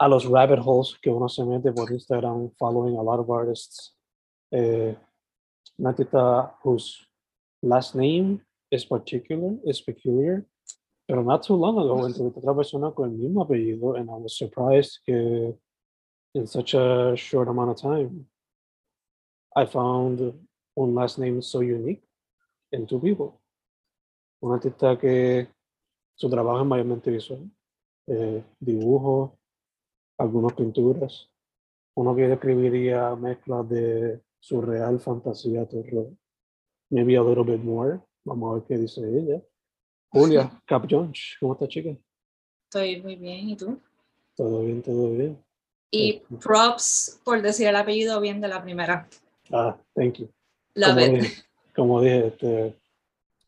a los rabbit holes que uno se mete por Instagram, following a lot of artists. Eh, un artista whose last name is particular, is peculiar, pero not too long ago entrevisté otra persona con el mismo apellido and I was surprised que in such a short amount of time I found one last name so unique in two people. Un artista que su trabajo es mayormente visual, eh, dibujo, algunas pinturas. Uno que describiría mezclas de surreal, fantasía, terror. Maybe a little bit more. Vamos a ver qué dice ella. Julia Cap Jones, ¿cómo estás, chica? Estoy muy bien, ¿y tú? Todo bien, todo bien. Y props por decir el apellido bien de la primera. Ah, thank you. Love como it. Dije, como dije, este,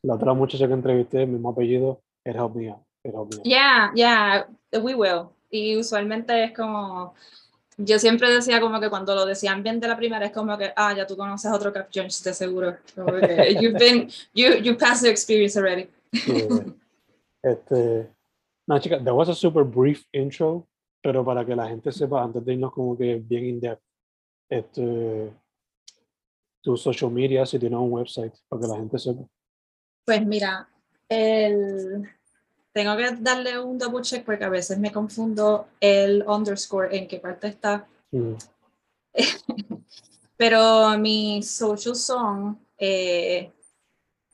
la otra muchacha que entrevisté, mismo apellido, it helped me out. It helped me out. Yeah, yeah, we will. Y usualmente es como, yo siempre decía como que cuando lo decían bien de la primera es como que, ah, ya tú conoces otro Cap Jones de seguro. Como que, you've been, you, you passed the experience already. Yeah. Este, no, chica, that was a super brief intro, pero para que la gente sepa, antes de irnos como que bien in depth, este, tu social media, si tienes un website, para que la gente sepa. Pues mira, el, tengo que darle un double check porque a veces me confundo el underscore en qué parte está. Mm, Pero mis socials son, eh,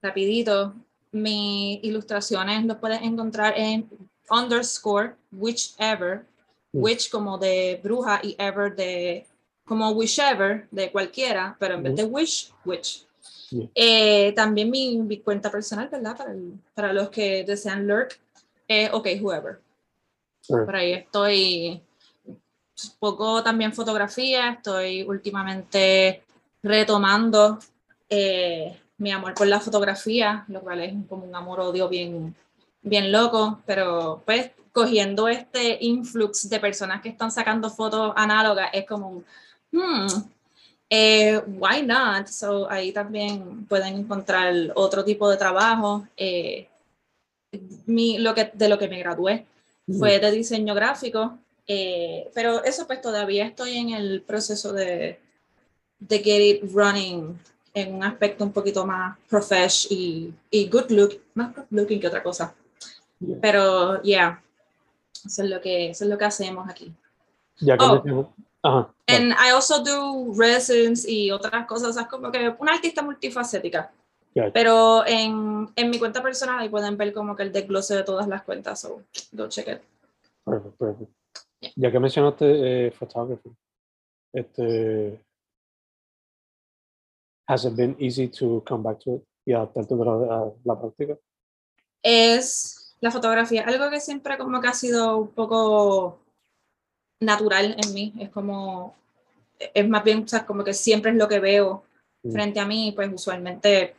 rapidito, mis ilustraciones los puedes encontrar en underscore whichever, Mm. which como de bruja y ever de, como whichever de cualquiera, pero en vez de wish, which. Yeah. Eh, también mi, mi cuenta personal, ¿verdad? Para, el- para los que desean lurk, eh, ok, whoever. Sure. Por ahí estoy poco también fotografía, estoy últimamente retomando eh, mi amor por la fotografía, lo cual es como un amor-odio bien, bien loco, pero pues cogiendo este influx de personas que están sacando fotos análogas es como un, hmm, eh, why not? So ahí también pueden encontrar otro tipo de trabajo. eh, mi, lo que, de lo que me gradué fue de diseño gráfico, eh, pero eso pues todavía estoy en el proceso de, de get it running en un aspecto un poquito más profesh y, y good look, más good looking que otra cosa. Yeah. Pero, yeah, eso es lo que, eso es lo que hacemos aquí. Ya que Oh. Ajá. And I also do resins y otras cosas, o sea, es como que una artista multifacética. Pero en, en mi cuenta personal ahí pueden ver como que el desglose de todas las cuentas, so go check it. Perfect, perfect. Yeah. Ya que mencionaste eh, photography, este, has it been easy to come back to it y adaptarte a la, práctica? es la fotografía, algo que siempre como que ha sido un poco natural en mí, es como, es más bien, o sea, como que siempre es lo que veo Mm. frente a mí, pues usualmente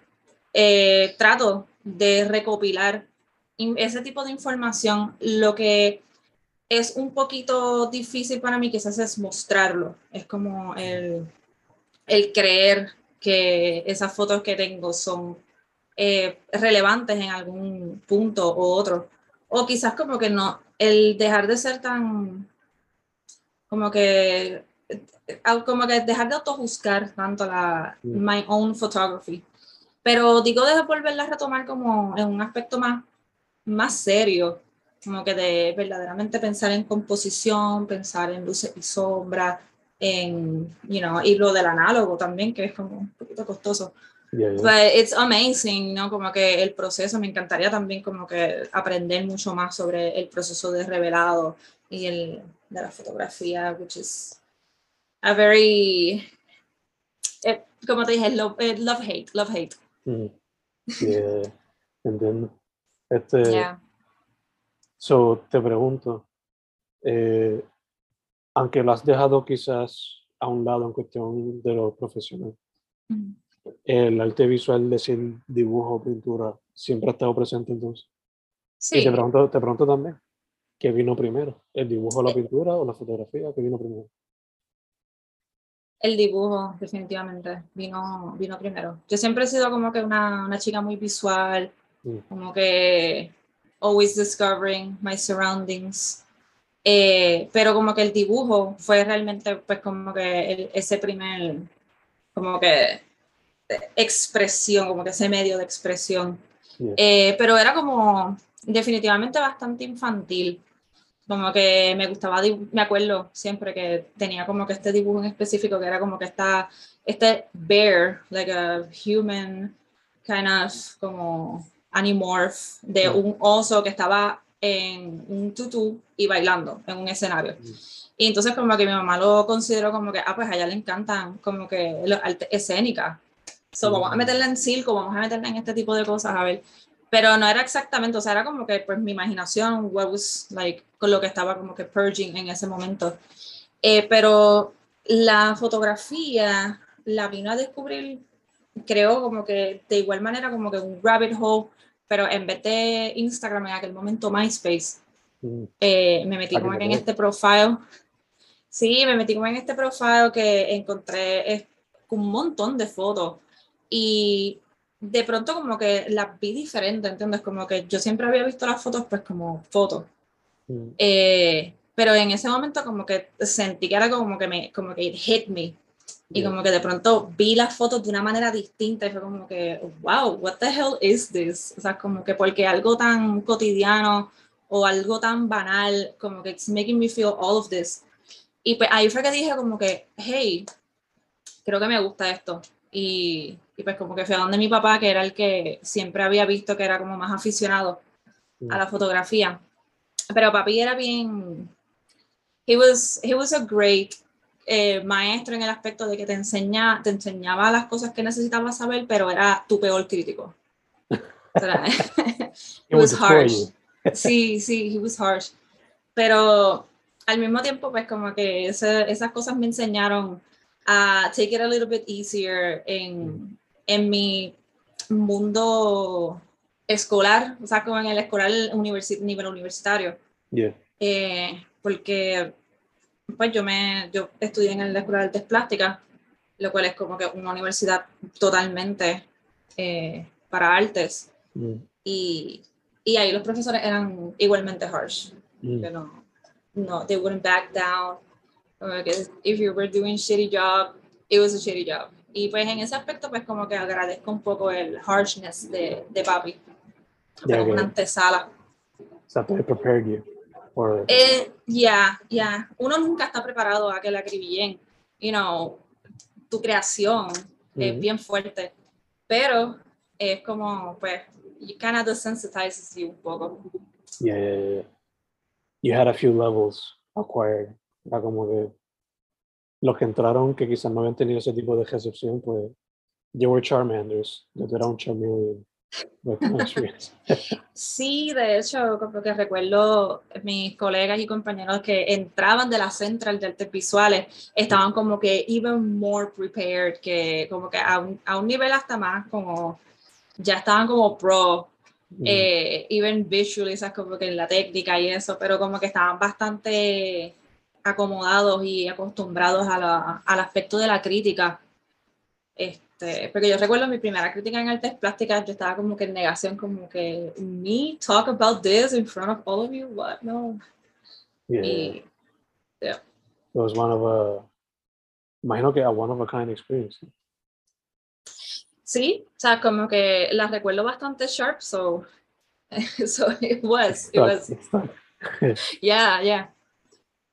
eh, trato de recopilar ese tipo de información, lo que es un poquito difícil para mí quizás es mostrarlo. Es como el, el creer que esas fotos que tengo son eh, relevantes en algún punto u otro. O quizás como que no, el dejar de ser tan, como que, eh, como que dejar de autojuzgar tanto la, Mm. my own photography. Pero digo de volverla a retomar como en un aspecto más, más serio, como que de verdaderamente pensar en composición, pensar en luces y sombras, en, you know, y lo del análogo también, que es como un poquito costoso. Yeah, yeah. But it's amazing, ¿no? Como que el proceso, me encantaría también como que aprender mucho más sobre el proceso de revelado y el de la fotografía, which is a very, eh, como te dije, love, eh, love hate, love hate. Mm. Yeah, entiendo. Este, Yeah. so, te pregunto, eh, aunque lo has dejado quizás a un lado en cuestión de lo profesional, Mm. el arte visual, decir, dibujo, pintura, siempre ha estado presente entonces. Y Sí, te pregunto, te pregunto también, ¿qué vino primero? ¿El dibujo o la Eh. pintura o la fotografía? ¿Qué vino primero? El dibujo definitivamente vino, vino primero. Yo siempre he sido como que una, una chica muy visual, Mm. como que always discovering my surroundings. Eh, pero como que el dibujo fue realmente pues como que el- ese primer, como que expresión, como que ese medio de expresión. Yeah. Eh, pero era como definitivamente bastante infantil. Como que me gustaba, me acuerdo siempre que tenía como que este dibujo en específico que era como que esta, este bear, like a human kind of como animorph de Mm. un oso que estaba en un tutú y bailando en un escenario. Mm. Y entonces como que mi mamá lo consideró como que, ah, pues a ella le encantan como que las artes escénicas. So, vamos a Mm. meterla en circo, vamos a meterla en este tipo de cosas, a ver. Pero no era exactamente, o sea, era como que pues mi imaginación, what was like, con lo que estaba como que purging en ese momento. Eh, pero la fotografía la vino a descubrir, creo como que de igual manera como que un rabbit hole, pero en vez de Instagram en aquel momento MySpace, Mm. eh, me metí Ah, como en este profile. Sí, me metí como en este profile que encontré un montón de fotos y de pronto como que las vi diferente, ¿entiendes? Como que yo siempre había visto las fotos pues como fotos, Mm. eh, pero en ese momento como que sentí que era como que me, como que it hit me y Yeah. como que de pronto vi las fotos de una manera distinta y fue como que, wow, what the hell is this? O sea, como que porque algo tan cotidiano o algo tan banal, como que it's making me feel all of this. Y pues ahí fue que dije como que, hey, creo que me gusta esto. Y, y pues como que fui a donde mi papá, que era el que siempre había visto que era como más aficionado a la fotografía. Pero papi era bien, he was, he was a great eh, maestro en el aspecto de que te, enseña, te enseñaba las cosas que necesitabas saber, pero era tu peor crítico. He was harsh. Sí, sí, he was harsh. Pero al mismo tiempo, pues como que ese- esas cosas me enseñaron a take it a little bit easier en, en mi mundo escolar, o sea, como en el escolar universi- nivel universitario. Yeah. Eh, porque pues yo me yo estudié en la Escuela de Artes Plásticas, lo cual es como que una universidad totalmente eh, para artes. Mm. Y, y ahí los profesores eran igualmente harsh. Mm. You know, no, they wouldn't back down. If you were doing shitty job, it was a shitty job. Y pues en ese aspecto, pues como que agradezco un poco el harshness de, de papi. Ya como una que- antesala. O sea, they prepared you for Eh, Ya, ya. Uno nunca está preparado a que la acribillen. You know, tu creación es Ujú. bien fuerte. Pero es como, pues, you kind of desensitizes you un poco. Yeah, yeah, yeah, yeah. You had a few levels acquired. Era como que los que entraron que quizás no habían tenido ese tipo de recepción, pues they were Charmanders. Era un Charmeleon. Sí, de hecho, como que recuerdo mis colegas y compañeros que entraban de la central de artes visuales, estaban como que even more prepared, que como que a un, a un nivel hasta más como, ya estaban como pro. eh, even ¿sabes? como que en la técnica y eso, pero como que estaban bastante acomodados y acostumbrados a la, al aspecto de la crítica. Este, porque yo recuerdo mi primera crítica en artes plásticas, yo estaba como que en negación, como que, me talk about this in front of all of you, what, no. Yeah. Y, yeah. It was one of a, imagino que a one of a kind experience. Sí, o sea, como que la recuerdo bastante sharp, so, so it was, it was, yeah, yeah.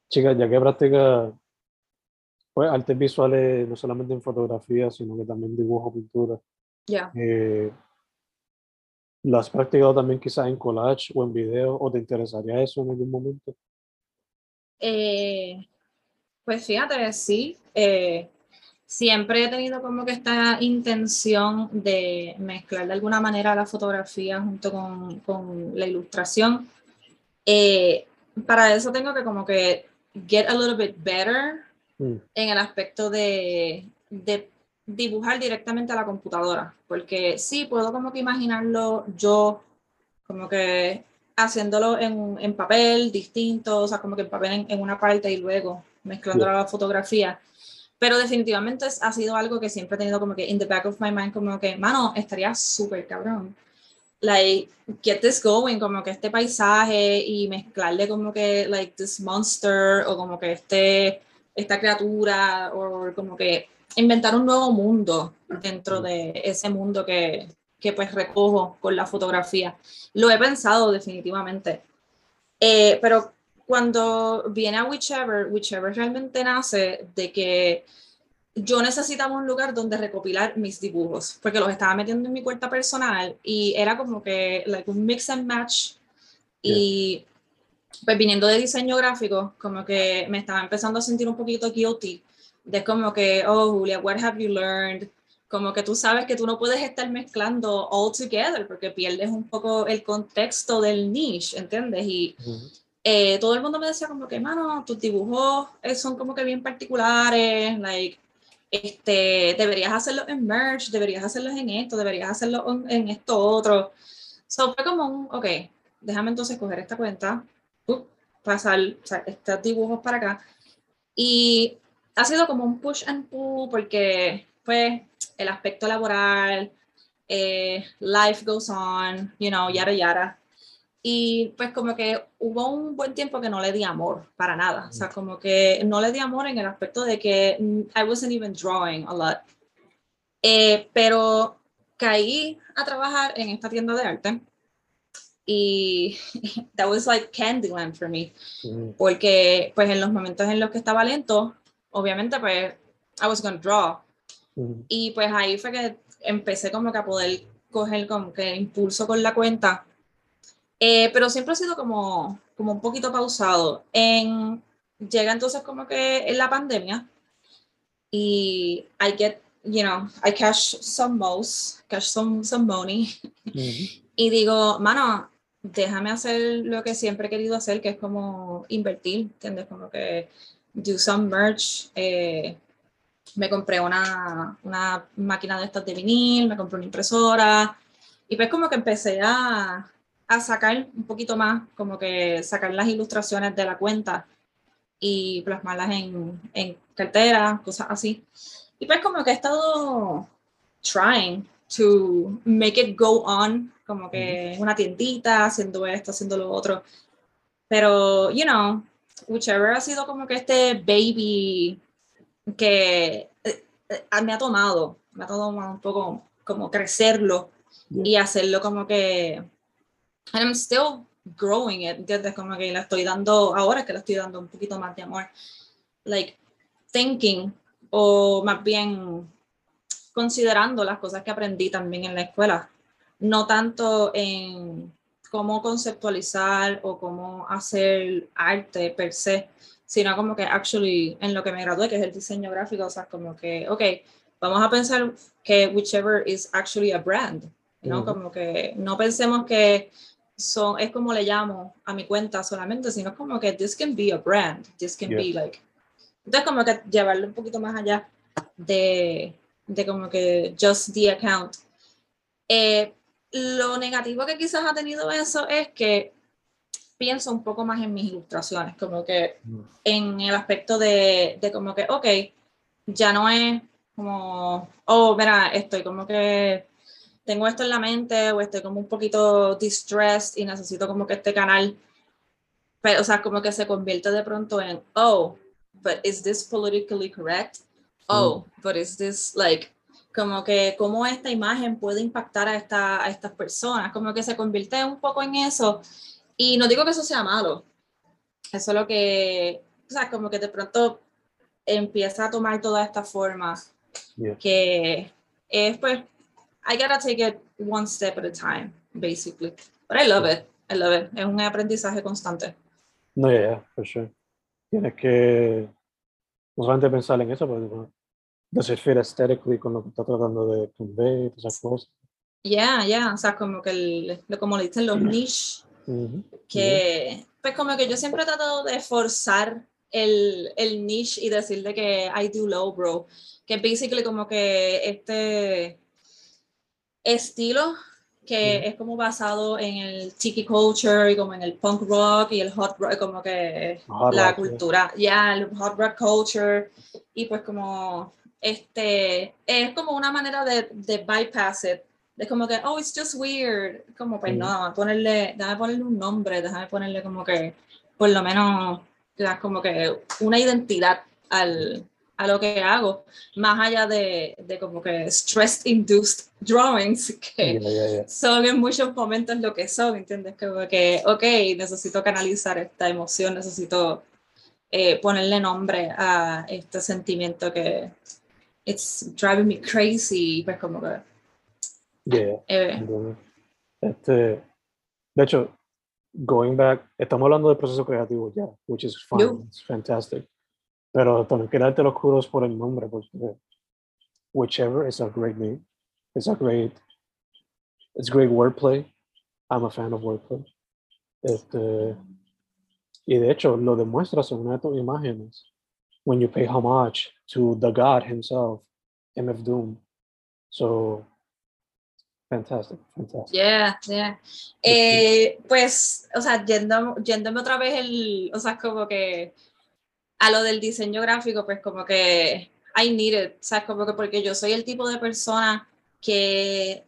Chicas, ya que practica pues, artes visuales, no solamente en fotografía, sino que también dibujo, pintura, Yeah. eh, ¿lo has practicado también quizás en collage o en video o te interesaría eso en algún momento? Eh, pues fíjate, sí, eh, siempre he tenido como que esta intención de mezclar de alguna manera la fotografía junto con, con la ilustración. Eh, para eso tengo que como que get a little bit better Mm, en el aspecto de, de dibujar directamente a la computadora, porque sí, puedo como que imaginarlo yo, como que haciéndolo en, en papel distinto, o sea, como que en papel en, en una parte y luego mezclando Yeah. la fotografía. Pero definitivamente es- ha sido algo que siempre he tenido como que in the back of my mind, como que, mano, estaría súper cabrón. Like, get this going, como que este paisaje y mezclarle como que, like, this monster o como que este, esta criatura o como que inventar un nuevo mundo dentro de ese mundo que, que pues recojo con la fotografía. Lo he pensado definitivamente. Eh, pero cuando viene a Whichever, Whichever realmente nace de que yo necesitaba un lugar donde recopilar mis dibujos, porque los estaba metiendo en mi cuenta personal y era como que like, un mix and match. Y pues viniendo de diseño gráfico, como que me estaba empezando a sentir un poquito guilty, de como que, oh Julia, what have you learned? Como que tú sabes que tú no puedes estar mezclando all together porque pierdes un poco el contexto del niche, ¿entiendes? Y eh, todo el mundo me decía como que, mano, tus dibujos eh, son como que bien particulares, like, este, deberías hacerlos en merch, deberías hacerlos en esto, deberías hacerlo en esto otro. So fue como un, ok, déjame entonces coger esta cuenta, uh, pasar o sea, estos dibujos para acá. Y ha sido como un push and pull porque, pues, el aspecto laboral, eh, life goes on, you know, yara yara. Y pues como que hubo un buen tiempo que no le di amor para nada. O sea, como que no le di amor en el aspecto de que mm, I wasn't even drawing a lot. Eh, pero caí a trabajar en esta tienda de arte y that was like Candyland for me. Ujú. Porque pues en los momentos en los que estaba lento, obviamente pues I was gonna draw. Y pues ahí fue que empecé como que a poder coger como que impulso con la cuenta. Eh, pero siempre ha sido como, como un poquito pausado. En, llega entonces como que en la pandemia y I get, you know, I cash some most, cash some, some money Ujú. y digo, mano, déjame hacer lo que siempre he querido hacer, que es como invertir, ¿entiendes? Como que do some merch. eh, me compré una, una máquina de estas de vinil, me compré una impresora y pues como que empecé a, a sacar un poquito más, como que sacar las ilustraciones de la cuenta y plasmarlas en, en cartera, cosas así. Y pues como que he estado trying to make it go on, como que en una tiendita, haciendo esto, haciendo lo otro. Pero, you know, whichever ha sido como que este baby que eh, eh, me ha tomado, me ha tomado un poco como crecerlo Yeah. y hacerlo como que and I'm still growing it, ¿entiendes? Como que le estoy dando, ahora que le estoy dando un poquito más de amor, like thinking o más bien considerando las cosas que aprendí también en la escuela, no tanto en cómo conceptualizar o cómo hacer arte per se, sino como que actually en lo que me gradué, que es el diseño gráfico, o sea, como que, ok, vamos a pensar que whichever is actually a brand, ¿no? Como que no pensemos que son, es como le llamo a mi cuenta solamente, sino como que this can be a brand, this can Yeah. be like, entonces como que llevarlo un poquito más allá de, de como que just the account. Eh, lo negativo que quizás ha tenido eso es que pienso un poco más en mis ilustraciones, como que Mm. en el aspecto de, de como que, ok, ya no es como, oh, mira, estoy como que tengo esto en la mente o estoy como un poquito distressed y necesito como que este canal, pero, o sea, como que se convierte de pronto en, oh, but is this politically correct? Oh, but is this like, como que cómo esta imagen puede impactar a, esta, a estas personas, como que se convierte un poco en eso. Y no digo que eso sea malo, eso es lo que, o sea, como que de pronto empieza a tomar toda esta forma Yeah. que es pues, I gotta take it one step at a time, basically. But I love it, I love it. Es un aprendizaje constante. No, yeah, yeah, for sure. Tienes que no solamente pensar en eso, pero does it fit aesthetically con lo que está tratando de convey, todas esas cosas. Yeah, yeah, o sea, como que, el, como le dicen los niche, Ujú. que pues como que yo siempre he tratado de forzar el, el niche y decirle que I do low bro, que basically como que este estilo que Ujú. es como basado en el tiki culture y como en el punk rock y el hot rock, como que Hard la rock, yeah. cultura, ya, el hot rock culture y pues como este, es como una manera de, de bypass it, de como que, oh, it's just weird, como pues Ujú. no, ponerle, déjame ponerle un nombre, déjame ponerle como que, por lo menos, como que una identidad al, a lo que hago, más allá de, de como que stress-induced drawings, que Yeah, yeah, yeah. son en muchos momentos lo que son, ¿entiendes? Como que, ok, necesito canalizar esta emoción, necesito eh, ponerle nombre a este sentimiento que it's driving me crazy, pues como que, eh. Este, de hecho, going back, estamos hablando del proceso creativo ya, which is fine, it's fantastic. Pero también quiero darte los kudos por el nombre, porque whichever is a great name. It's a great, it's great wordplay. I'm a fan of wordplay. Este, y de hecho, lo demuestras en una de tus imágenes. When you pay homage to the God himself, MF Doom. So, fantastic, fantastic. yeah, yeah. Eh, pues, o sea, yendo, yéndome otra vez el, o sea, como que a lo del diseño gráfico, pues como que I need it, sea, como que porque yo soy el tipo de persona que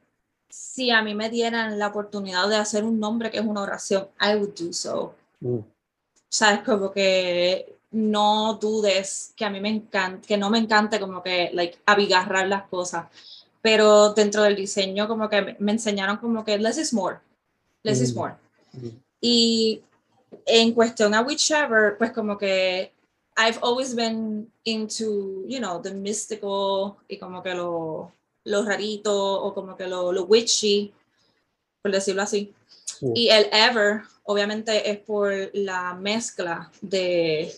si a mí me dieran la oportunidad de hacer un nombre que es una oración, I would do so. Mm, sabes, como que no dudes que a mí me encanta, que no me encante como que, like, abigarrar las cosas, pero dentro del diseño como que me, enseñaron como que less is more, less is Mm. more. mm. Y en cuestión a whichever, pues como que I've always been into, you know, the mystical y como que lo, lo rarito o como que lo, lo witchy, por decirlo así. Sí. Y el ever, obviamente, es por la mezcla de,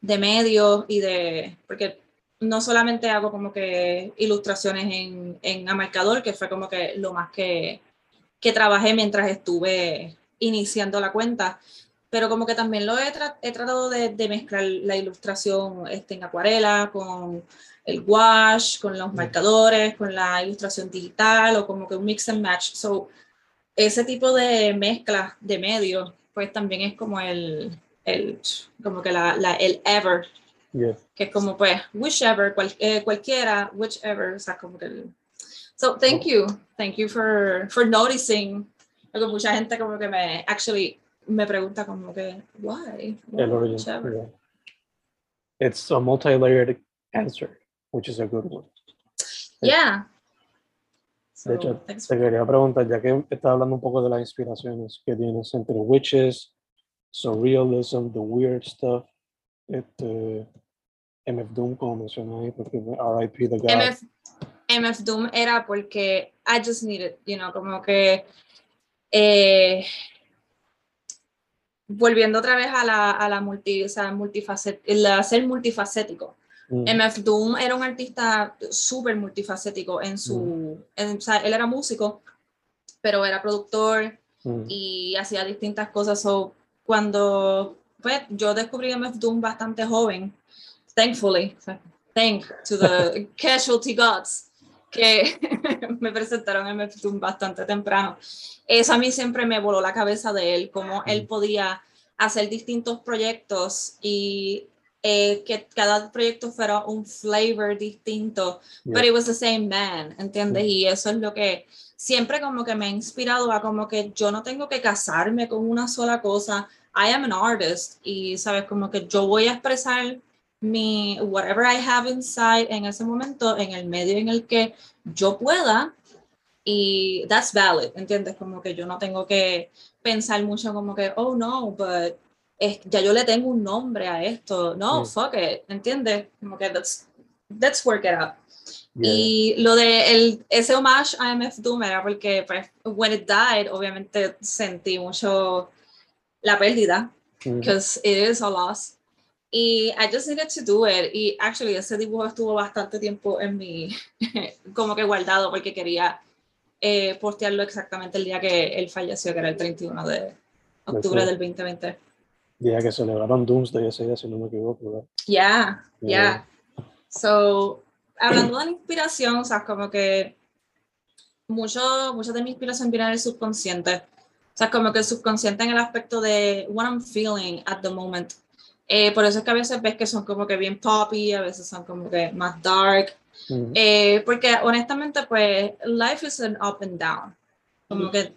de medios y de, porque no solamente hago como que ilustraciones en, en a marcador, que fue como que lo más que, que trabajé mientras estuve iniciando la cuenta, pero como que también lo he, tra- he tratado de, de mezclar la ilustración este, en acuarela con el wash, con los Mm. marcadores, con la ilustración digital o como que un mix and match. So, ese tipo de mezcla de medios, pues también es como el, el como que la, la- el ever, Yeah. que es como pues whichever, cual- eh, cualquiera, whichever, o sea, como que el... So, thank you, thank you for, for noticing, porque mucha gente como que me, actually, me pregunta como que, why? Why El origin. yeah. It's a multi-layered answer, which is a good one. Yeah. De hecho, te quería preguntar, ya que estás hablando un poco de las inspiraciones que tienes entre witches, surrealism, the weird stuff, este, MF Doom, como mencioné ahí, porque RIP The God. MF, MF Doom era porque I just needed, you know, como que eh, volviendo otra vez a la, a la multi, o sea, multifacet, el ser multifacético. Mm, MF Doom era un artista súper multifacético en su, en- o sea, él era músico, pero era productor mm, y hacía distintas cosas. So, cuando pues, yo descubrí MF Doom bastante joven, thankfully, thank to the casualty gods, que me presentaron en MFToon bastante temprano. Eso a mí siempre me voló la cabeza de él, cómo él podía hacer distintos proyectos y eh, que cada proyecto fuera un flavor distinto, pero it was the same man, ¿entiendes? Y eso es lo que siempre como que me ha inspirado a como que yo no tengo que casarme con una sola cosa. I am an artist y sabes como que yo voy a expresar mi whatever I have inside en ese momento en el medio en el que yo pueda y that's valid, ¿entiendes? Como que yo no tengo que pensar mucho como que oh no, but es, ya yo le tengo un nombre a esto. No, fuck it, ¿entiendes? Como que let's, let's work it out. Y lo de el, ese homage a MF Doom era porque, pues, when it died, obviamente sentí mucho la pérdida, because it is a loss. Y I just needed to do it. Y actually, ese dibujo estuvo bastante tiempo en mi, como que guardado, porque quería eh, postearlo exactamente el día que él falleció, que era el 31 de octubre del 2020. Día que celebraron Doomsday ese día, si no me equivoco. Ya, ya. Yeah. So, hablando de inspiración, o sea, como que mucho, mucho de mi inspiración viene del subconsciente. O sea, como que el subconsciente en el aspecto de what I'm feeling at the moment. Eh, por eso es que a veces ves que son como que bien poppy, a veces son como que más dark. eh, porque honestamente, pues, life is an up and down. Como que,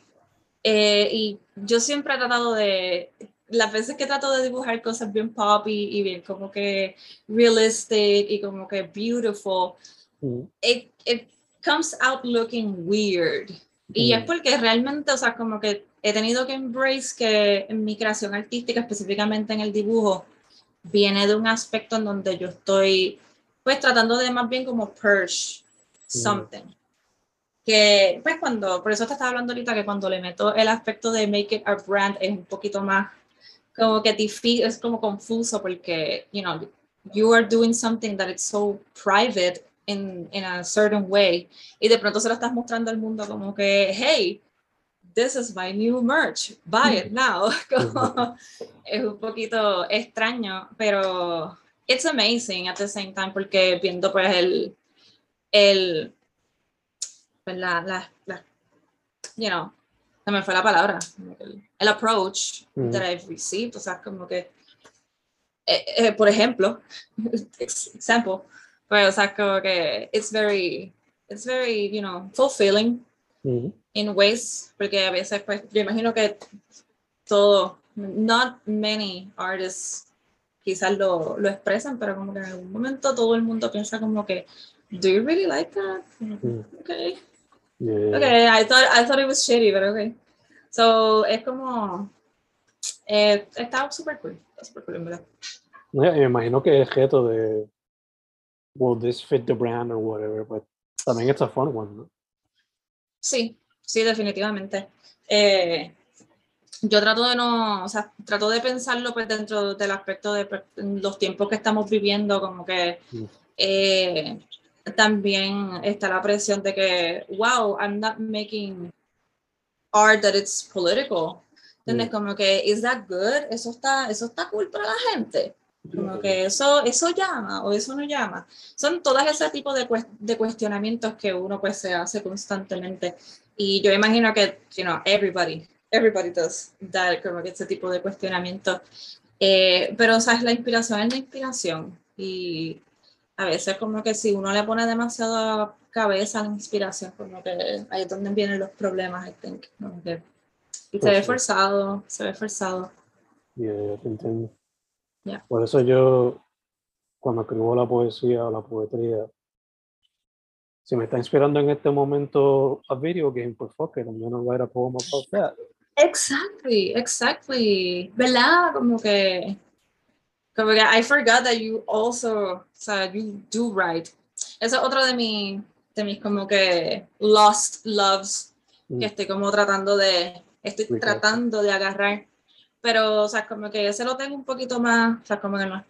eh, y yo siempre he tratado de las veces que trato de dibujar cosas bien poppy y bien como que realistic y como que beautiful, it, it, comes out looking weird. Y es porque realmente, o sea, como que he tenido que embrace que en mi creación artística, específicamente en el dibujo, viene de un aspecto en donde yo estoy, pues, tratando de más bien como purge something. Que, pues, cuando, por eso te estaba hablando ahorita que cuando le meto el aspecto de make it a brand es un poquito más como que es como confuso porque, you know, you are doing something that is so private in, in a certain way y de pronto se lo estás mostrando al mundo como que, hey, this is my new merch, buy it now. es un poquito extraño, pero it's amazing at the same time porque viendo pues el, el, pues la, la, la you know, se me fue la palabra, el, el approach mm. that I've received, o sea, como que, eh, eh, por ejemplo, example, pues, o sea, como que it's very, it's very, you know, fulfilling in ways, porque a veces, pues, yo imagino que todo, not many artists quizás lo, lo expresan, pero como que en algún momento todo el mundo piensa como que, do you really like that? Mm. Okay. Yeah. Okay, I thought I thought it was shitty, but okay. So es como eh, está súper cool, super cool en verdad. me imagino que es reto de will this fit the brand or whatever, but también it's a fun one, ¿no? Sí, sí, definitivamente. Eh, yo trato de no, o sea, trato de pensarlo pues dentro del aspecto de pues, los tiempos que estamos viviendo, como que eh, también está la presión de que, wow, I'm not making art that it's political. ¿Entiendes? Mm. Como que, is that good? Eso está, eso está cool para la gente. Como que eso, eso llama o eso no llama. Son todas ese tipo de, de cuestionamientos que uno pues se hace constantemente. Y yo imagino que, you know, everybody, everybody does that, como que ese tipo de cuestionamientos. Eh, pero, ¿sabes? La inspiración es la inspiración. Y a veces como que si uno le pone demasiada cabeza a la inspiración, como que ahí es donde vienen los problemas, I think. y se ve forzado, se ve forzado. Yeah, te entiendo. Por eso yo, cuando escribo la poesía o la poetría, si me está inspirando en este momento a video game, pues fuck it, I'm gonna write a poem about that. Exactly, exactly. ¿Verdad? Como que como que I forgot that you also, o sea, you do write. Eso es otro de, mi, de mis como que lost loves que mm. estoy como tratando de, estoy tratando de agarrar. Pero, o sea, como que ese lo tengo un poquito más, o sea, como que no,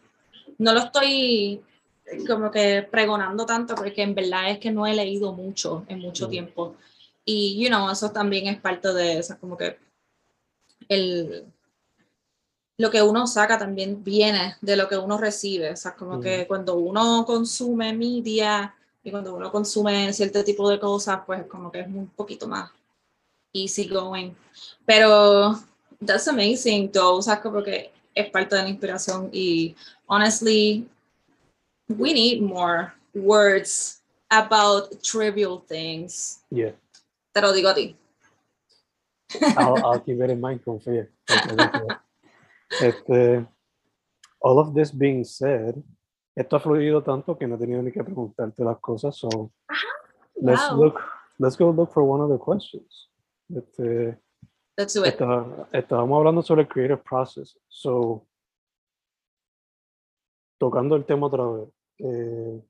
no lo estoy como que pregonando tanto porque en verdad es que no he leído mucho en mucho mm. tiempo. Y, you know, eso también es parte de, o sea, como que el, lo que uno saca también viene de lo que uno recibe. O sea, como que cuando uno consume media, Y cuando uno consume cierto tipo de cosas, pues como que es un poquito más easy going. Pero that's amazing, though. O sea, como que es parte de la inspiración y honestly, we need more words about trivial things. Yeah. Te lo digo a ti. I'll, I'll keep it in mind, confía. Este, all of this being said, esto ha fluido tanto que no he tenido ni que preguntarte las cosas. So let's Wow. look, let's go look for one of the questions. Este, Let's do it. está- estábamos hablando sobre el creative process. So, tocando el tema otra vez, eh,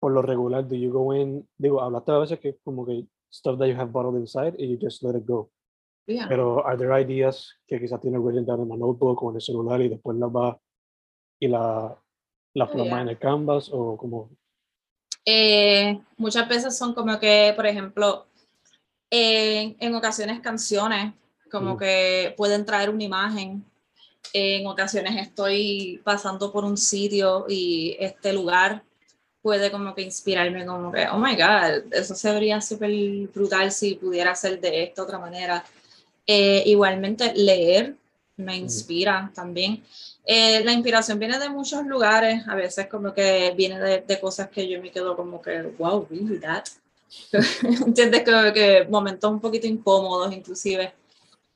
por lo regular, do you go in, digo, hablaste a veces que como que stuff that you have bottled inside and you just let it go. Yeah. Pero are there ideas que quizás tienes written down en una notebook o en el celular y después las va y la, la Oh, yeah. en el canvas o como Eh, muchas veces son como que, por ejemplo, en, en ocasiones canciones, como Mm. que pueden traer una imagen. En ocasiones estoy pasando por un sitio y este lugar puede como que inspirarme como que, oh my God, eso se vería súper brutal si pudiera ser de esta otra manera. Eh, igualmente leer me inspira también. Eh, la inspiración viene de muchos lugares, a veces como que viene de, de cosas que yo me quedo como que, wow, really that? ¿Entiendes? Como que momentos un poquito incómodos inclusive.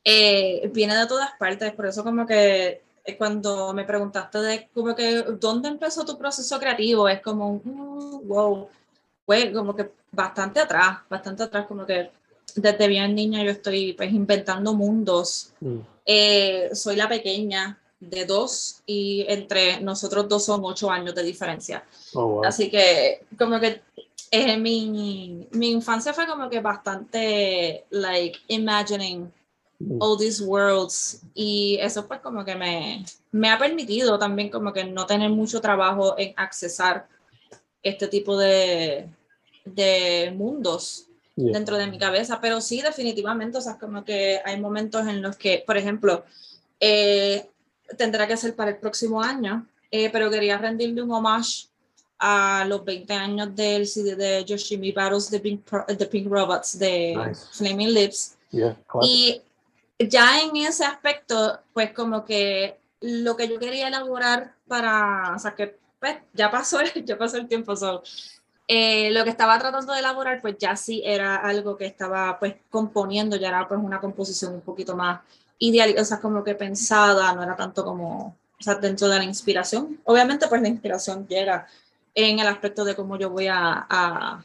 Eh, viene de todas partes, por eso como que eh, cuando me preguntaste de como que dónde empezó tu proceso creativo, es como, mm, wow, fue como que bastante atrás, bastante atrás, como que desde bien niña yo estoy pues inventando mundos mm, eh, soy la pequeña de dos y entre nosotros dos son ocho años de diferencia. oh, wow. Así que como que eh, mi, mi infancia fue como que bastante like imagining Mm, all these worlds. Y eso pues como que me, me ha permitido también como que no tener mucho trabajo en accesar este tipo de, de mundos yeah. dentro de mi cabeza, pero sí, definitivamente, o sea, como que hay momentos en los que, por ejemplo, eh, tendrá que ser para el próximo año, eh, pero quería rendirle un homage a los 20 años del CD de Yoshimi Battles The Pink, Pro- The Pink Robots de Nice. Flaming Lips. Yeah. Y ya en ese aspecto, pues como que lo que yo quería elaborar para, o sea, que pues, ya pasó, ya pasó el tiempo, so, eh, lo que estaba tratando de elaborar, pues ya sí era algo que estaba pues componiendo, ya era pues una composición un poquito más ideal, o sea, como que pensada, no era tanto como, o sea, dentro de la inspiración. Obviamente pues la inspiración llega en el aspecto de cómo yo voy a, a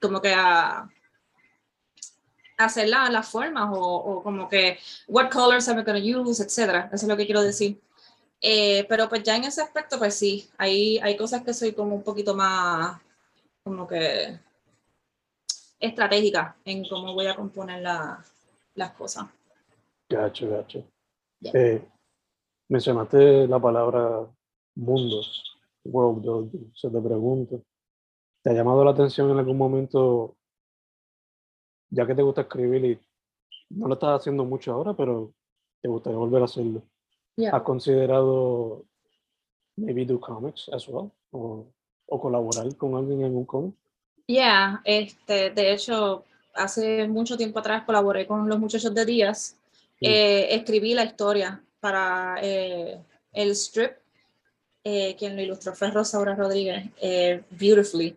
como que a hacer la- las formas o, o como que what colors am I going to use, etcétera. Eso es lo que quiero decir. Eh, pero pues ya en ese aspecto, pues sí, hay, hay cosas que soy como un poquito más como que estratégica en cómo voy a componer la- las cosas. Gacho, gacho. Yeah. Eh, mencionaste la palabra mundos, world building. Se te pregunto, ¿te ha llamado la atención en algún momento, ya que te gusta escribir y no lo estás haciendo mucho ahora, pero te gustaría volver a hacerlo? Yeah. ¿Has considerado maybe do comics as well? O, o colaborar con alguien en un cómic? Yeah, este, de hecho, hace mucho tiempo atrás colaboré con los muchachos de Díaz. Sí. Eh, escribí la historia para eh, el strip. Eh, quien lo ilustró fue Rosaura Rodríguez, eh, beautifully.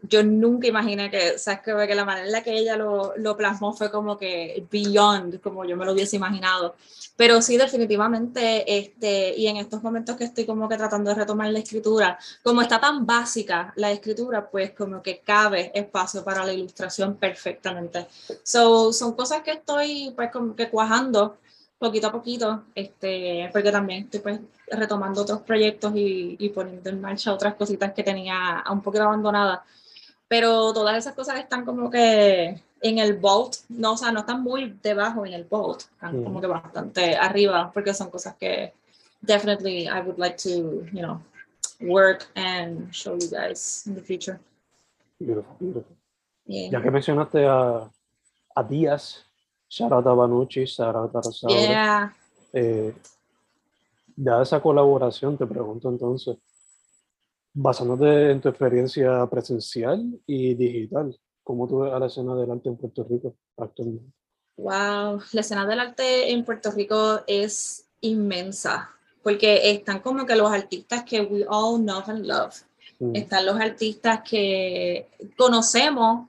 Yo nunca imaginé que, o sea, que, que la manera en la que ella lo, lo plasmó fue como que beyond, como yo me lo hubiese imaginado. Pero sí, definitivamente, este, y en estos momentos que estoy como que tratando de retomar la escritura, como está tan básica la escritura, pues como que cabe espacio para la ilustración perfectamente. So, son cosas que estoy pues como que cuajando poquito a poquito, este, porque también estoy pues retomando otros proyectos y, y poniendo en marcha otras cositas que tenía un poquito abandonadas. Pero todas esas cosas están como que en el vault, no, o sea, no están muy debajo en el vault, están Mm. como que bastante arriba, porque son cosas que definitely I would like to, you know, work and show you guys in the future. Beautiful, beautiful. Yeah. Ya que mencionaste a, a Díaz, shout out a Banucci, shout out a Rosaura. Yeah. Eh, dada esa colaboración, te pregunto entonces, basándote en tu experiencia presencial y digital, ¿cómo tú ves a la escena del arte en Puerto Rico actualmente? Wow, la escena del arte en Puerto Rico es inmensa, porque están como que los artistas que we all know and love. Mm, Están los artistas que conocemos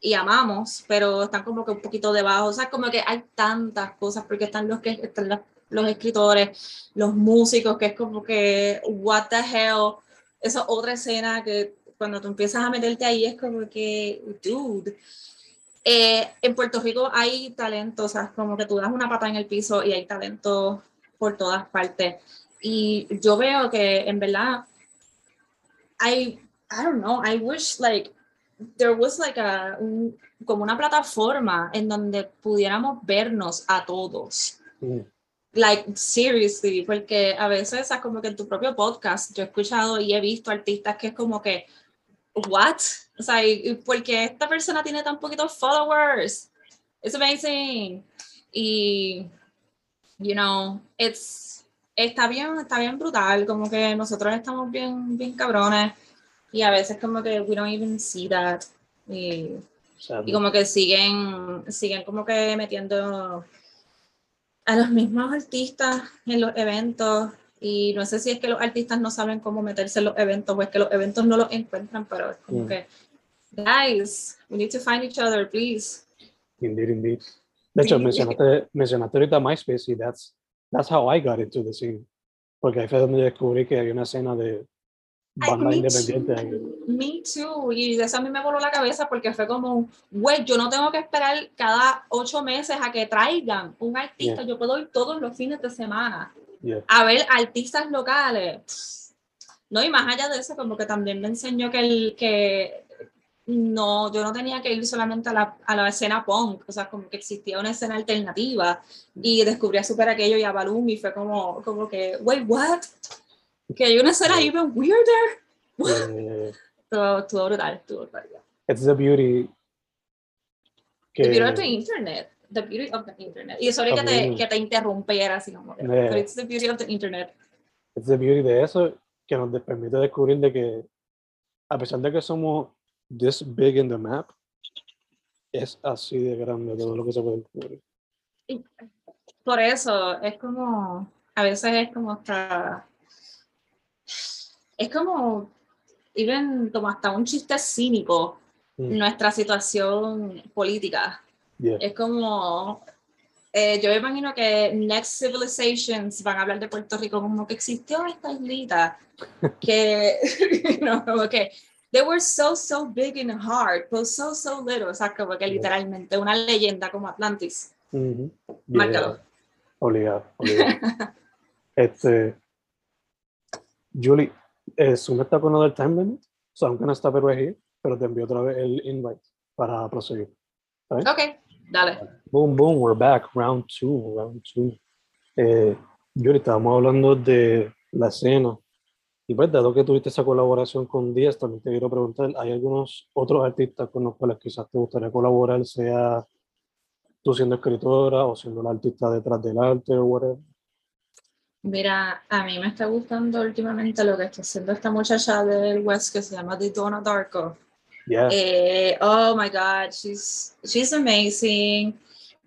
y amamos, pero están como que un poquito debajo. O sea, como que hay tantas cosas, porque están los que están las- los escritores, los músicos, que es como que, what the hell. Esa otra escena que cuando tú empiezas a meterte ahí es como que, dude. Eh, en Puerto Rico hay talento, o sea, como que tú das una pata en el piso y hay talento por todas partes. Y yo veo que en verdad, I, I don't know, I wish like there was like a, un- como una plataforma en donde pudiéramos vernos a todos. mm, Like, seriously, porque a veces, sea, como que en tu propio podcast, yo he escuchado y he visto artistas que es como que, what? O sea, y porque esta persona tiene tan poquitos followers. It's amazing. Y, you know, it's, está bien, está bien brutal, como que nosotros estamos bien, bien cabrones y a veces como que we don't even see that. Y, y como que siguen, siguen como que metiendo a los mismos artistas en los eventos y no sé si es que los artistas no saben cómo meterse en los eventos o es que los eventos no los encuentran, pero es como Mm. que, guys, we need to find each other, please. Indeed, indeed. De hecho, mencionaste, mencionaste ahorita MySpace y that's, that's how I got into the scene. Porque ahí fue donde descubrí que hay una escena de banda me independiente. too, Me too. Y eso a mí me voló la cabeza porque fue como, güey, yo no tengo que esperar cada ocho meses a que traigan un artista. Yeah. Yo puedo ir todos los fines de semana Yeah. a ver artistas locales. No, y más allá de eso, como que también me enseñó que, el, que no, yo no tenía que ir solamente a la, a la escena punk, o sea, como que existía una escena alternativa y descubrí a Super Aquello y a Balloon y fue como, como que, wait, what? Que hay una escena even weirder. Eh, Estuvo, estuvo brutal, estuvo brutal. it's the beauty. Que, The beauty of the internet. The beauty of the internet. Y sorry que te, que te interrumpiera así como Yeah. but it's the beauty of the internet. it's the beauty de eso que nos permite descubrir de que a pesar de que somos this big in the map, es así de grande todo lo que se puede descubrir. Por eso es como, a veces es como hasta, es como, even como hasta un chiste cínico Mm. nuestra situación política. Yeah. Es como, eh, yo me imagino que Next Civilizations van a hablar de Puerto Rico como que existió esta islita que, no, como que they were so, so big and hard, but so, so little, o sea, como que literalmente una leyenda como Atlantis. Ujú. Márcalo. Yeah. Obligado, obligado. este, Julie, eh, Zoom está con other time limit, so I'm gonna stop it right here, pero te envío otra vez el invite para proseguir. Ok, dale. Boom, boom, we're back, round two, round two. Eh, Yuri, estábamos hablando de la escena. Y pues, dado que tuviste esa colaboración con Díaz, también te quiero preguntar, ¿hay algunos otros artistas con los cuales quizás te gustaría colaborar, sea tú siendo escritora o siendo la artista detrás del arte o whatever? Mira, a mí me está gustando últimamente lo que está haciendo esta muchacha del West que se llama Donna Darko. Yeah, Eh, oh my God, she's, she's amazing.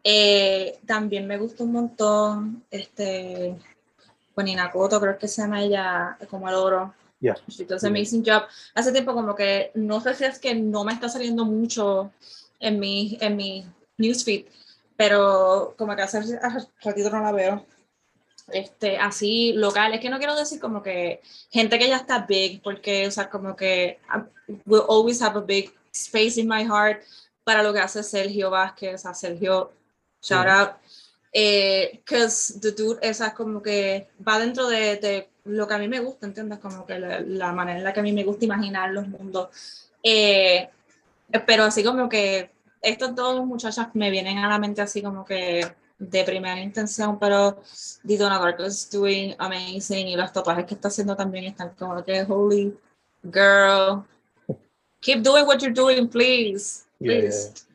Eh, también me gusta un montón, este, Bonina Koto, creo que se llama ella, como el oro. yeah. She does an amazing job. Hace tiempo como que, no sé si es que no me está saliendo mucho en mi, en mi newsfeed, pero como que hace hace ratito no la veo. Este, así local, es que no quiero decir como que gente que ya está big, porque, o sea, como que I will always have a big space in my heart para lo que hace Sergio Vázquez, o sea, Sergio, shout out. Eh, cause the dude, esa es como que va dentro de, de lo que a mí me gusta, ¿entiendes? Como que la, la manera en la que a mí me gusta imaginar los mundos. Eh, pero así como que estos dos muchachas me vienen a la mente así como que de primera intención, pero Didona Darko is doing amazing y los topajes que está haciendo también están como que holy girl, keep doing what you're doing, please. Yeah, please.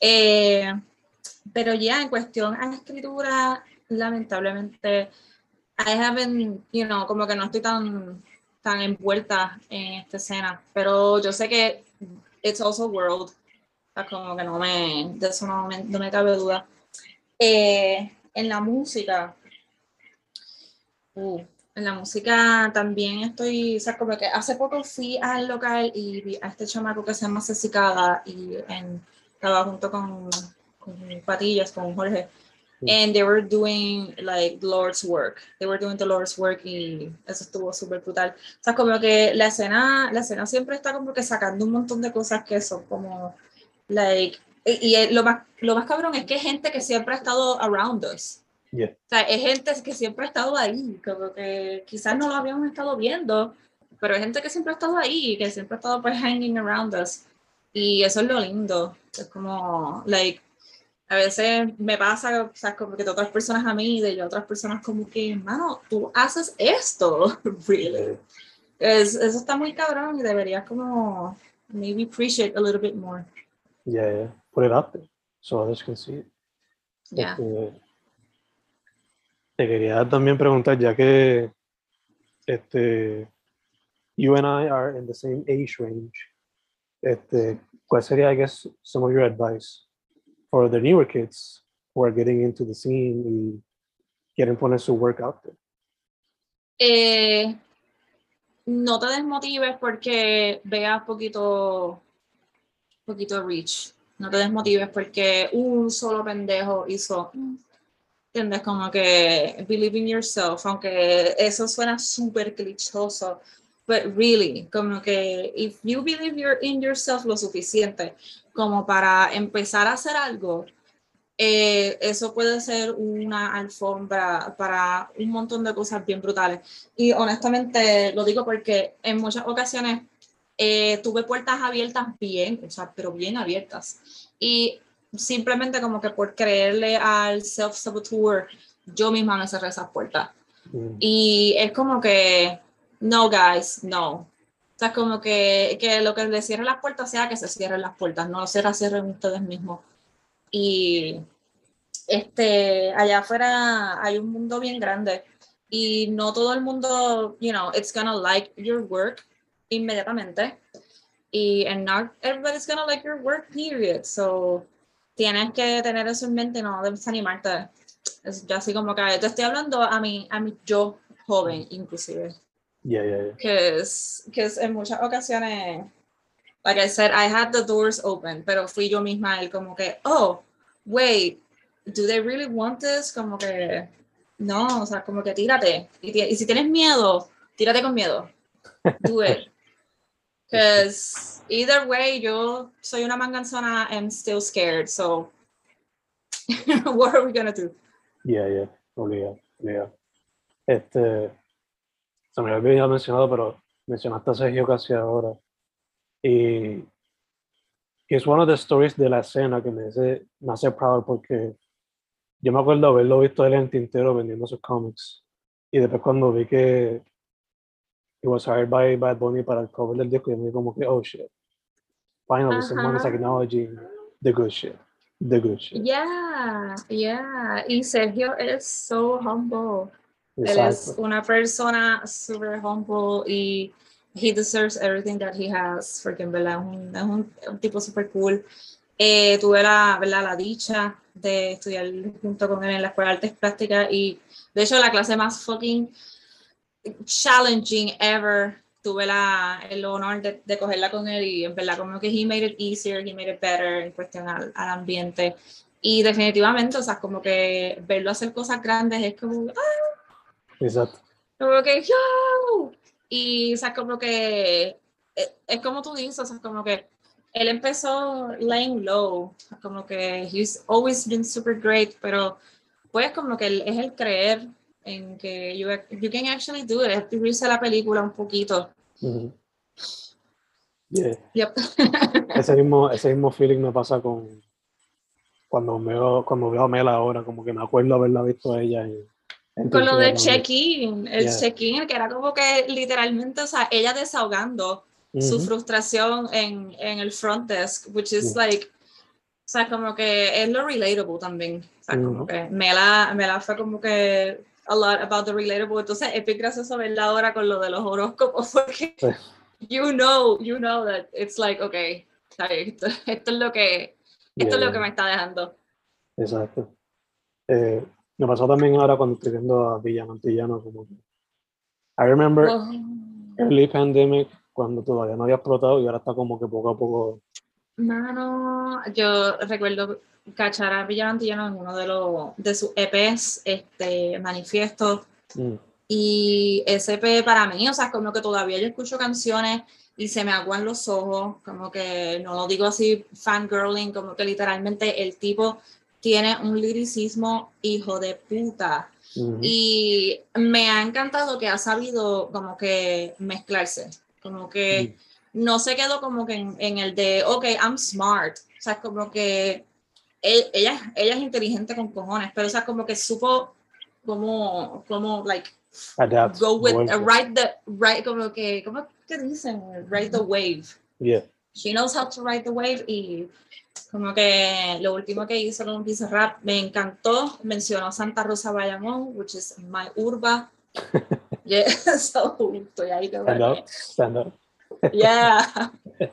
Eh, pero ya en cuestión a escritura, lamentablemente, I haven't, you know, como que no estoy tan tan envueltas en esta escena, pero yo sé que it's also world, como que no me, de eso no me, no me cabe duda. Eh, en la música, uh, en la música también estoy, o sea, como que hace poco fui al local y vi a este chamaco que se llama Cecicada y en, estaba junto con, con Patillas, con Jorge, and they were doing like Lord's work. They were doing the Lord's work y eso estuvo súper brutal. O sea, como que la escena, la escena siempre está como que sacando un montón de cosas que son como, like, y, y lo, más, lo más cabrón es que es gente que siempre ha estado around us. Yeah. O sea, es gente que siempre ha estado ahí, como que quizás no lo habíamos estado viendo, pero es gente que siempre ha estado ahí, que siempre ha estado pues hanging around us. Y eso es lo lindo. Es como, like, a veces me pasa, o sea, como que de otras personas a mí, de otras personas como que, mano, tú haces esto, really. Es, eso está muy cabrón y deberías como, maybe appreciate a little bit more. Yeah, yeah. Put it out there so others can see it. Yeah. Este, te quería también preguntar, ya que este, you and I are in the same age range, este, ¿cuál sería, I guess, some of your advice for the newer kids who are getting into the scene y quieren poner su work out there? Eh, no te desmotives porque veas poquito, poquito reach. No te desmotives porque un solo pendejo hizo. ¿Entiendes? Como que believe in yourself, aunque eso suena súper clichoso. But really, como que if you believe you're in yourself lo suficiente como para empezar a hacer algo, eh, eso puede ser una alfombra para un montón de cosas bien brutales. Y honestamente lo digo porque en muchas ocasiones eh, tuve puertas abiertas bien, o sea, pero bien abiertas. Y simplemente como que por creerle al self-saboteur, yo misma me cerré esas puertas. Mm, Y es como que, no, guys, no. O sea, como que, que lo que le cierre las puertas sea que se cierren las puertas, no se las cierren ustedes mismos. Y este, allá afuera hay un mundo bien grande y no todo el mundo, you know, it's gonna like your work inmediatamente. Y and not everybody's gonna like your work, period. So, tienes que tener eso en mente no desanimarte. Es así como que te estoy hablando a mí, a mí yo joven, inclusive. Yeah, yeah, yeah. Because, because en muchas ocasiones, like I said, I had the doors open, pero fui yo misma el como que, oh, wait, do they really want this? Como que, no, o sea, como que tírate. Y, y si tienes miedo, tírate con miedo. Do it. Because either way, yo soy una manganzona and still scared, so what are we gonna do? Yeah, yeah, obligado, obligado. Este, se me había mencionado, pero mencionaste a Sergio casi ahora. Y es one of the stories de la escena que me hace, me hace proud porque yo me acuerdo haberlo visto él en Tintero vendiendo sus cómics. Y después cuando vi que he was hired by Bad Bunny para el cover del disco, yo me como que, oh shit. Finally, someone is acknowledging the good shit. The good shit. Yeah, yeah. Y Sergio es so humble. Él es una persona super humble y he deserves everything that he has, porque en verdad es un, es un, un tipo super cool. Eh, tuve la, ¿verdad? la dicha de estudiar junto con él en la Escuela de Artes Plásticas y de hecho la clase más fucking challenging ever. Tuve la, el honor de, de cogerla con él y en verdad como que he made it easier, he made it better en cuestión al, al ambiente. Y definitivamente, o sea, como que verlo hacer cosas grandes es como, Exacto. como que yo y o sea como que eh, es como tú dices o sea como que él empezó laying low como que he's always been super great pero pues como que es el creer en que you, you can actually do it es escribirse la película un poquito Ujú. Yeah. Yep. Ese mismo, ese mismo feeling me pasa con cuando veo, cuando veo a Mel ahora, como que me acuerdo haberla visto a ella con lo Tintero de también. check-in el Yeah. check-in que era como que literalmente o sea ella desahogando su frustración en, en el front desk, which is Sí. like, o sea, como que es lo relatable también. O sea, como que Mela, Mela fue como que a lot about the relatable. Entonces, es bien gracioso verla ahora con lo de los horóscopos, porque Sí. you know, you know that it's like, okay, esto, esto es lo que, esto es lo Yeah. que me está dejando. Exacto. Eh, me pasó también ahora cuando estoy viendo a Villano Antillano, como que. I remember Oh. early pandemic, cuando todavía no había explotado y ahora está como que poco a poco. Mano, yo recuerdo cachar a Villantillano en uno de los de sus EPs, este manifiesto, mm, y ese EP para mí, o sea, es como que todavía yo escucho canciones y se me aguan los ojos, como que no lo digo así fangirling, como que literalmente el tipo tiene un liricismo hijo de puta. Y me ha encantado que ha sabido como que mezclarse, como que no se quedó como que en, en el de, ok, I'm smart, o sea, como que ella, ella es inteligente con cojones, pero o sea, como que supo como, como, like, adapt. go with, uh, ride the, right, como que, ¿cómo que dicen? Ride the wave. Yeah. She knows how to ride the wave y como que lo último que hizo con Rap me encantó, mencionó Santa Rosa Bayamón, which is my urba. yeah, so estoy ahí como Stand up. Stand up. yeah.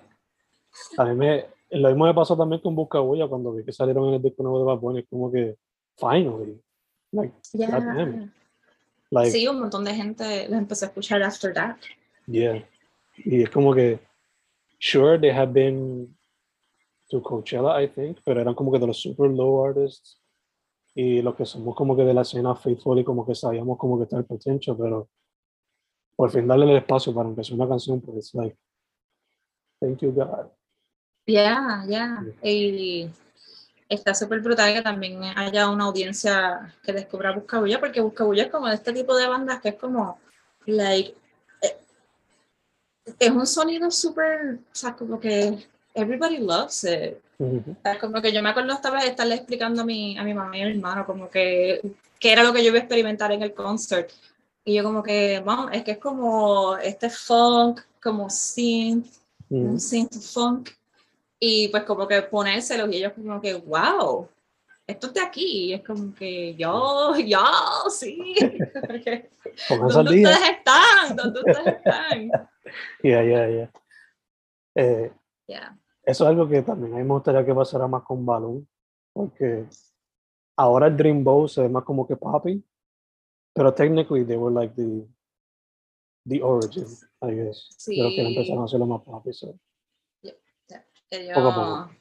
A mí me. Lo mismo me pasó también con Buscabulla cuando vi que salieron en el disco nuevo de Bad Bunny, como que. Finally. Like, yeah. like Sí, un montón de gente los empezó a escuchar after that. Yeah. Y es como que, sure, they have been to Coachella, I think, pero eran como que de los super low artists. Y los que somos como que de la escena faithful y como que sabíamos como que está el potential, pero por fin darle el espacio para empezar una canción, pues like, thank you God. Yeah, yeah. Y está súper brutal que también haya una audiencia que descubra Buscabulla, porque Buscabulla es como de este tipo de bandas que es como, like, eh, es un sonido súper, o sea, como que everybody loves it. O sea, como que yo me acuerdo esta vez de estarle explicando a mi, a mi mamá y a mi hermano como que, que era lo que yo iba a experimentar en el concert. Y yo como que, vamos, es que es como este funk, como synth, Ujú. un synth funk y pues como que ponérselos y ellos como que wow esto es de aquí y es como que yo yo sí al ¿dónde ustedes están? ¿dónde ustedes están? Yeah, yeah, yeah. Eh, Yeah. eso es algo que también a mí me gustaría que pasara más con Balloon, porque ahora el Dreamboat se ve más como que poppy, pero technically they were like the, the origin, I guess. de los que Sí. empezaron a hacerlo más poppy. so. Ellos, Poco a poco.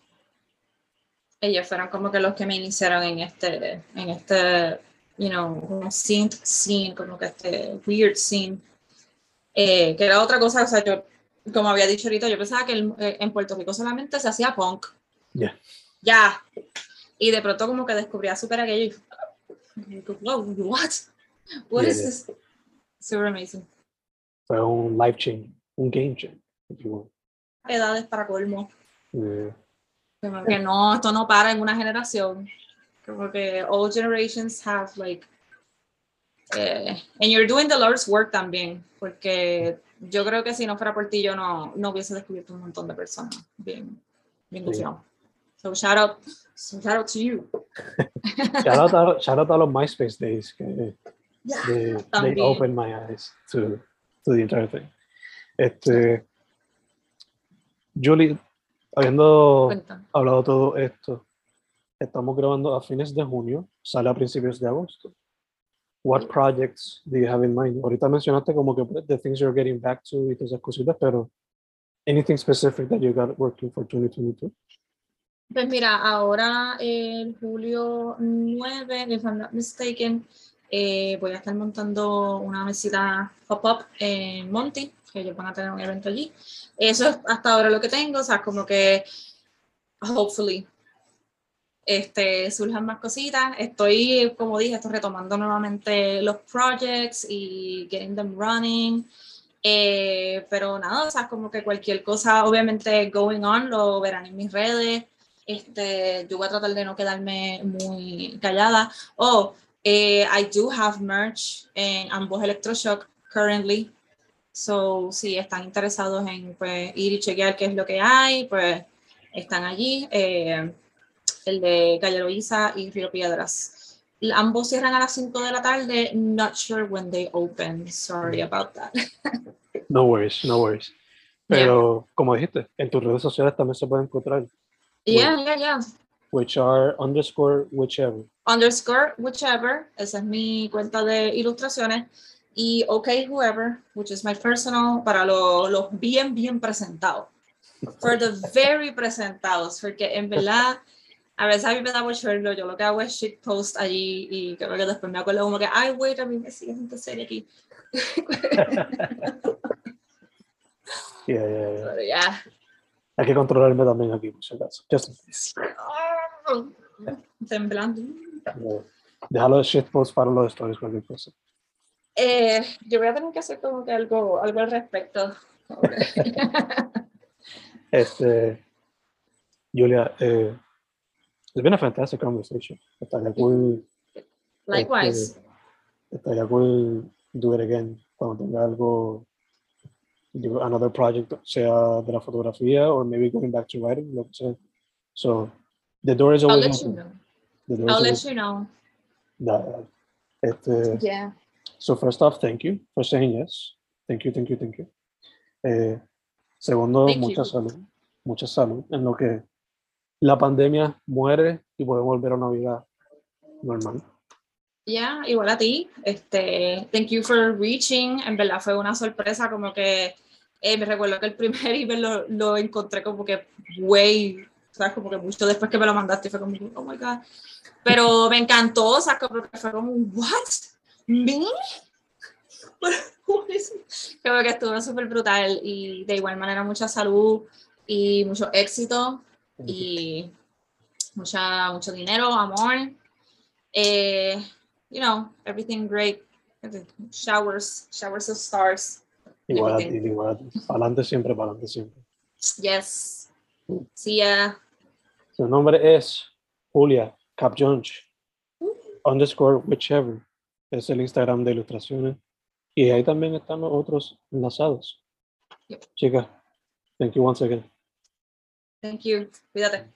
ellos fueron como que los que me iniciaron en este en este you know synth scene como que este weird scene eh, que era otra cosa o sea yo como había dicho ahorita yo pensaba que el- eh, en Puerto Rico solamente se hacía punk Yeah. ya y de pronto como que descubría super aquello y wow what what Yeah, is yeah. this super amazing Fue un life change, un game change, if you will. edades para colmo Como que no, esto no para en una generación. Como que all generations have like. eh, and you're doing the Lord's work también, porque yo creo que si no fuera por ti, yo no, no hubiese descubierto un montón de personas. Bien, bien Sí. So shout out, so shout out to you. shout, out a, shout out a los MySpace days, que Yeah, they, they opened my eyes to, to the entire thing. Este, Julie, habiendo Cuenta. hablado todo esto, estamos grabando a fines de junio, sale a principios de agosto. What projects do you have in mind? Ahorita mencionaste como que pues, the things you're getting back to y todas esas cositas, pero anything specific that you got working for 2022? Pues mira, ahora el julio 9, if I'm not mistaken, eh, voy a estar montando una mesita pop-up en Monty, que ellos van a tener un evento allí. Eso es hasta ahora lo que tengo, o sea, como que, hopefully, este, surjan más cositas. Estoy, como dije, estoy retomando nuevamente los projects y getting them running. Eh, pero nada, o sea, como que cualquier cosa, obviamente, going on, lo verán en mis redes. Este, yo voy a tratar de no quedarme muy callada. Oh, eh, I do have merch en ambos Electroshock currently. So, si están interesados en pues, ir y chequear qué es lo que hay, pues están allí. Eh, el de Calle Loíza y Río Piedras. ambos cierran a las 5 de la tarde. Not sure when they open. Sorry about that. No worries, no worries. Pero como dijiste, en tus redes sociales también se puede encontrar. Yeah, yeah, yeah. Which are underscore whichever. Underscore whichever. Esa es mi cuenta de ilustraciones. Y OK Whoever, which is my personal, para los lo bien, bien presentados. For the very presentados, porque en verdad a veces a mí me da mucho verlo, yo lo que hago es shit post allí y creo que después me acuerdo como que, ay, wait, a mí me sigue gente seria aquí. Yeah, yeah, yeah. Pero. Hay que controlarme también aquí, por si acaso. Just in case. Temblando. Déjalo de shitpost para los stories, cualquier cosa. Eh, yo voy a tener que hacer como que algo, algo al respecto. Este, Julia, eh, it's been a fantastic conversation. Estaría cool, Likewise. este, estaría cool do it again cuando tenga algo, do another project, sea de la fotografía or maybe going back to writing, lo que sea. So, the door is I'll always let you open. know. Door is I'll let you know. Da- este, Yeah. So first off, thank you for saying yes. Thank you, thank you, thank you. Eh, segundo, Thank mucha you. salud, mucha salud en lo que la pandemia muere y podemos volver a una vida normal. Yeah, igual a ti. Este, thank you for reaching. En verdad fue una sorpresa, como que eh, me recuerdo que el primer email lo, lo encontré como que way, sabes, como que mucho después que me lo mandaste fue como, oh my god. Pero me encantó, o sea, como que fue como, what? ¿Me? Creo que estuvo súper brutal y de igual manera mucha salud y mucho éxito y mucha, mucho dinero, amor. Eh, you know, everything great. Showers, showers of stars. Igual a ti, igual a ti. Para adelante siempre, para adelante siempre. Yes. See ya. Su nombre es Julia Capjones, underscore whichever. Es el Instagram de ilustraciones. Y ahí también están los otros enlazados. Yep. Chicas, thank you once again. Thank you. Cuídate.